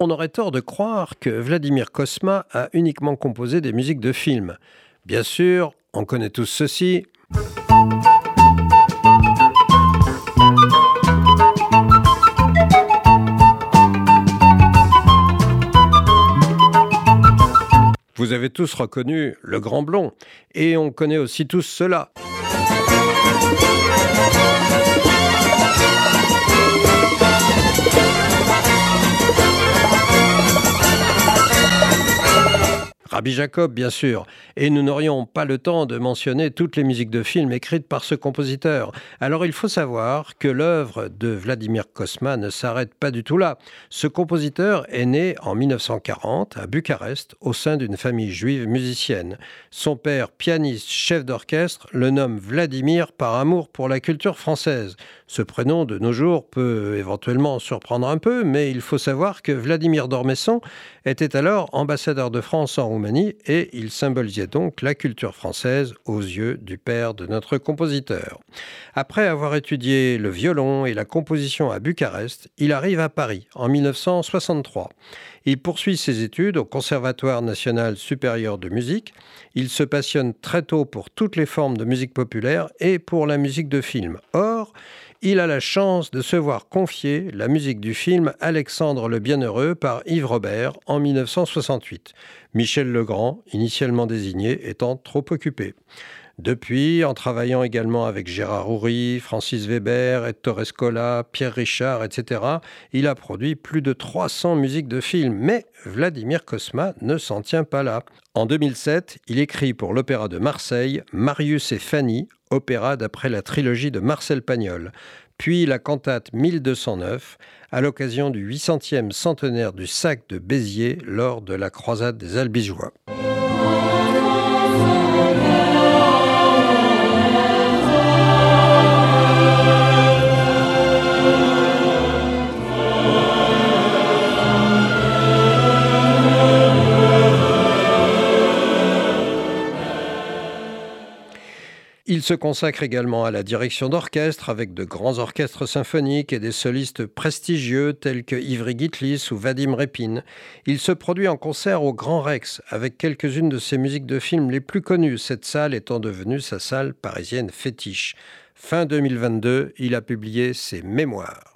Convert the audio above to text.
On aurait tort de croire que Vladimir Kosma a uniquement composé des musiques de films. Bien sûr, on connaît tous ceci. Vous avez tous reconnu le grand blond, et on connaît aussi tous cela. Rabbi Jacob, bien sûr. Et nous n'aurions pas le temps de mentionner toutes les musiques de films écrites par ce compositeur. Alors il faut savoir que l'œuvre de Vladimir Kosma ne s'arrête pas du tout là. Ce compositeur est né en 1940 à Bucarest au sein d'une famille juive musicienne. Son père, pianiste, chef d'orchestre, le nomme Vladimir par amour pour la culture française. Ce prénom de nos jours peut éventuellement surprendre un peu, mais il faut savoir que Vladimir d'Ormesson était alors ambassadeur de France en Roumanie et il symbolisait donc la culture française aux yeux du père de notre compositeur. Après avoir étudié le violon et la composition à Bucarest, il arrive à Paris en 1963. Il poursuit ses études au Conservatoire national supérieur de musique. Il se passionne très tôt pour toutes les formes de musique populaire et pour la musique de film. Or, il a la chance de se voir confier la musique du film Alexandre le Bienheureux par Yves Robert en 1968, Michel Legrand, initialement désigné, étant trop occupé. Depuis, en travaillant également avec Gérard Houry, Francis Weber, Ettore Escola, Pierre Richard, etc., il a produit plus de 300 musiques de films. Mais Vladimir Kosma ne s'en tient pas là. En 2007, il écrit pour l'Opéra de Marseille Marius et Fanny, opéra d'après la trilogie de Marcel Pagnol, puis la cantate 1209 à l'occasion du 800e centenaire du sac de Béziers lors de la croisade des Albigeois. Il se consacre également à la direction d'orchestre avec de grands orchestres symphoniques et des solistes prestigieux tels que Ivry Gitlis ou Vadim Repin. Il se produit en concert au Grand Rex avec quelques-unes de ses musiques de films les plus connues, cette salle étant devenue sa salle parisienne fétiche. Fin 2022, il a publié ses mémoires.